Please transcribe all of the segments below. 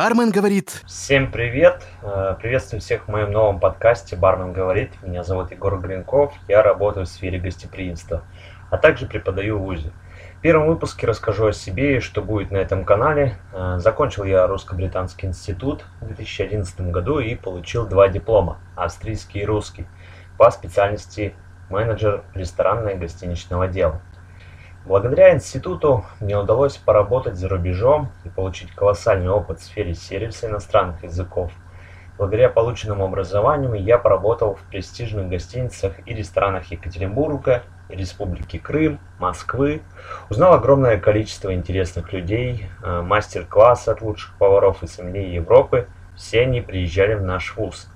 Бармен говорит. Всем привет! Э, приветствую всех в моем новом подкасте «Бармен говорит». Меня зовут Егор Гринков, я работаю в сфере гостеприимства, а также преподаю в ВУЗе. В первом выпуске расскажу о себе и что будет на этом канале. Э, закончил я русско-британский институт в 2011 году и получил два диплома – австрийский и русский, по специальности менеджер ресторанного и гостиничного дела. Благодаря институту мне удалось поработать за рубежом и получить колоссальный опыт в сфере сервиса иностранных языков. Благодаря полученному образованию я поработал в престижных гостиницах и ресторанах Екатеринбурга, Республики Крым, Москвы, узнал огромное количество интересных людей, э, мастер-классы от лучших поваров и сомелье Европы, все они приезжали в наш вуз.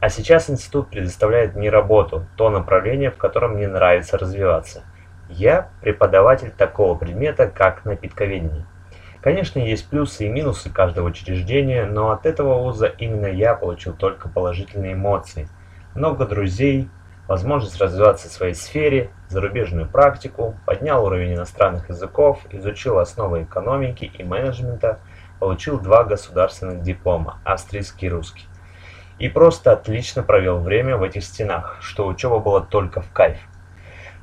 А сейчас институт предоставляет мне работу, то направление, в котором мне нравится развиваться. Я преподаватель такого предмета, как напитковедение. Конечно, есть плюсы и минусы каждого учреждения, но от этого вуза именно я получил только положительные эмоции. Много друзей, возможность развиваться в своей сфере, зарубежную практику, поднял уровень иностранных языков, изучил основы экономики и менеджмента, получил два государственных диплома – австрийский и русский. И просто отлично провел время в этих стенах, что учеба была только в кайф.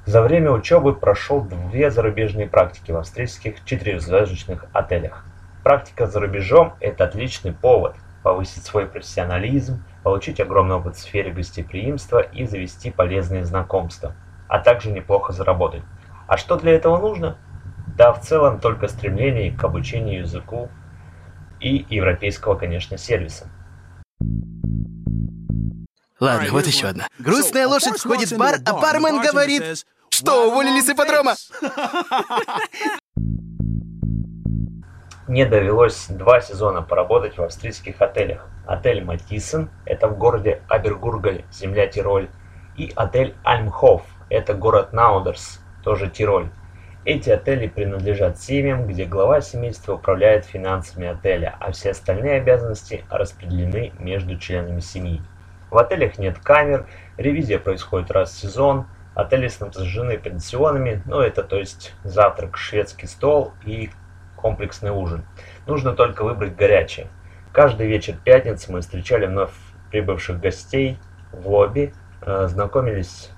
За время учебы прошел две зарубежные практики в австрийских четырехзвездочных отелях. Практика за рубежом – это отличный повод повысить свой профессионализм, получить огромный опыт в сфере гостеприимства и завести полезные знакомства, а также неплохо заработать. А что для этого нужно? Да, в целом только стремление к обучению языку и европейского, конечно, сервиса. Ладно, вот еще одна. Грустная лошадь входит в бар, а бармен говорит... Что, уволили с ипподрома? Мне довелось два сезона поработать в австрийских отелях. Отель Матисон, это в городе Абергургаль, земля Тироль, и отель Альмхоф, это город Наудерс, тоже Тироль. Эти отели принадлежат семьям, где глава семейства управляет финансами отеля, а все остальные обязанности распределены между членами семьи. В отелях нет камер, ревизия происходит раз в сезон, отели снабжены пенсионами, ну это то есть завтрак, шведский стол и комплексный ужин. Нужно только выбрать горячее. Каждый вечер пятницы мы встречали вновь прибывших гостей в лобби, э, знакомились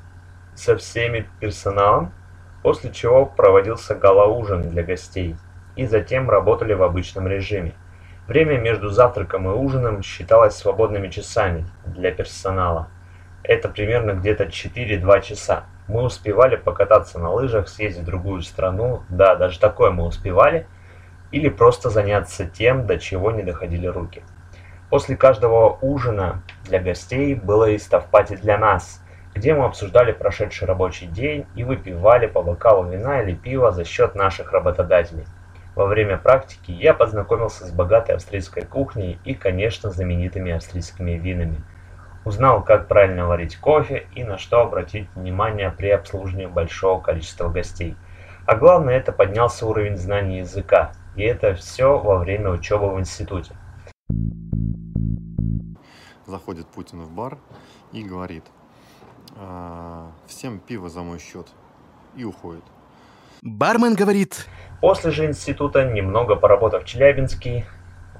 со всеми персоналом, после чего проводился гала-ужин для гостей, и затем работали в обычном режиме. Время между завтраком и ужином считалось свободными часами для персонала. Это примерно где-то 4-2 часа. Мы успевали покататься на лыжах, съездить в другую страну, да, даже такое мы успевали, или просто заняться тем, до чего не доходили руки. После каждого ужина для гостей было и ставпати для нас, где мы обсуждали прошедший рабочий день и выпивали по бокалу вина или пива за счет наших работодателей. Во время практики я познакомился с богатой австрийской кухней и, конечно, знаменитыми австрийскими винами. Узнал, как правильно варить кофе и на что обратить внимание при обслуживании большого количества гостей. А главное, это поднялся уровень знаний языка, и это все во время учебы в институте. Заходит Путин в бар и говорит, «А, всем пиво за мой счет, и уходит. Бармен говорит, После же института, немного поработав в Челябинске,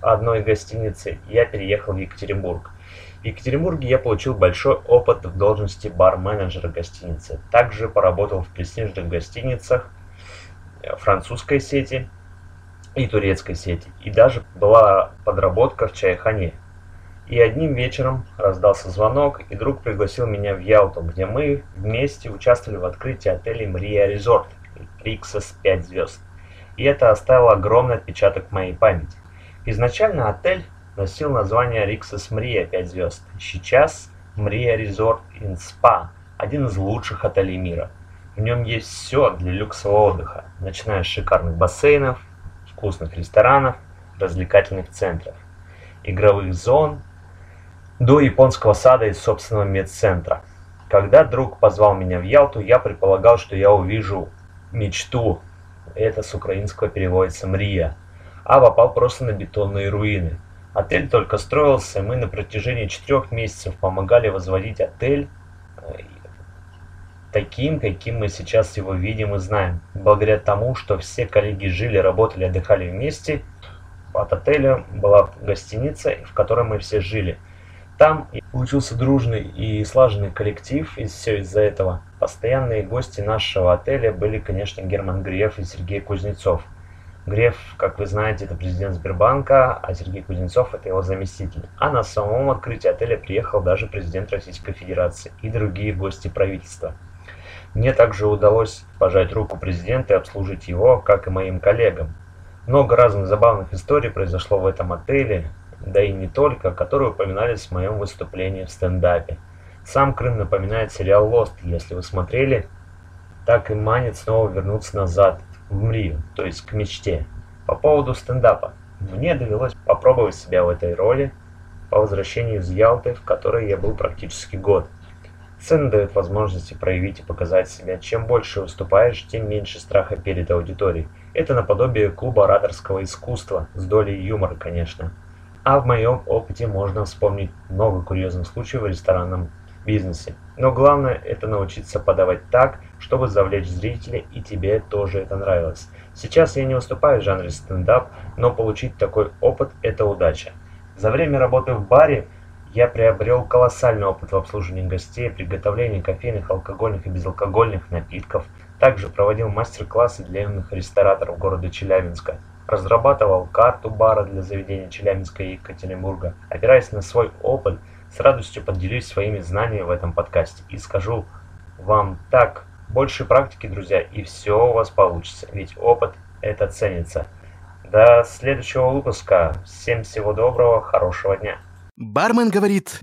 одной гостинице, я переехал в Екатеринбург. В Екатеринбурге я получил большой опыт в должности бар-менеджера гостиницы. Также поработал в престижных гостиницах э, французской сети и турецкой сети. И даже была подработка в чайхане. И одним вечером раздался звонок, и друг пригласил меня в Ялту, где мы вместе участвовали в открытии отеля «Мрия Резорт» Риксос 5 звезд и это оставило огромный отпечаток в моей памяти. Изначально отель носил название Риксос Мрия 5 звезд. Сейчас Мрия Резорт ин Спа – один из лучших отелей мира. В нем есть все для люксового отдыха, начиная с шикарных бассейнов, вкусных ресторанов, развлекательных центров, игровых зон, до японского сада и собственного медцентра. Когда друг позвал меня в Ялту, я предполагал, что я увижу мечту это с украинского переводится «Мрия», а попал просто на бетонные руины. Отель только строился, мы на протяжении четырех месяцев помогали возводить отель э, таким, каким мы сейчас его видим и знаем. Благодаря тому, что все коллеги жили, работали, отдыхали вместе, от отеля была гостиница, в которой мы все жили. Там получился дружный и слаженный коллектив, и все из-за этого. Постоянные гости нашего отеля были, конечно, Герман Греф и Сергей Кузнецов. Греф, как вы знаете, это президент Сбербанка, а Сергей Кузнецов – это его заместитель. А на самом открытии отеля приехал даже президент Российской Федерации и другие гости правительства. Мне также удалось пожать руку президента и обслужить его, как и моим коллегам. Много разных забавных историй произошло в этом отеле, да и не только, которые упоминались в моем выступлении в стендапе. Сам Крым напоминает сериал «Лост», если вы смотрели, так и манит снова вернуться назад, в Мрию, то есть к мечте. По поводу стендапа. Мне довелось попробовать себя в этой роли по возвращению из Ялты, в которой я был практически год. Сцена дает возможности проявить и показать себя. Чем больше выступаешь, тем меньше страха перед аудиторией. Это наподобие клуба ораторского искусства, с долей юмора, конечно. А в моем опыте можно вспомнить много курьезных случаев в ресторанном бизнесе. Но главное это научиться подавать так, чтобы завлечь зрителя и тебе тоже это нравилось. Сейчас я не выступаю в жанре стендап, но получить такой опыт – это удача. За время работы в баре я приобрел колоссальный опыт в обслуживании гостей, приготовлении кофейных, алкогольных и безалкогольных напитков. Также проводил мастер-классы для юных рестораторов города Челябинска. Разрабатывал карту бара для заведения Челябинска и Екатеринбурга. Опираясь на свой опыт, с радостью поделюсь своими знаниями в этом подкасте. И скажу вам так, больше практики, друзья, и все у вас получится. Ведь опыт это ценится. До следующего выпуска. Всем всего доброго, хорошего дня. Бармен говорит...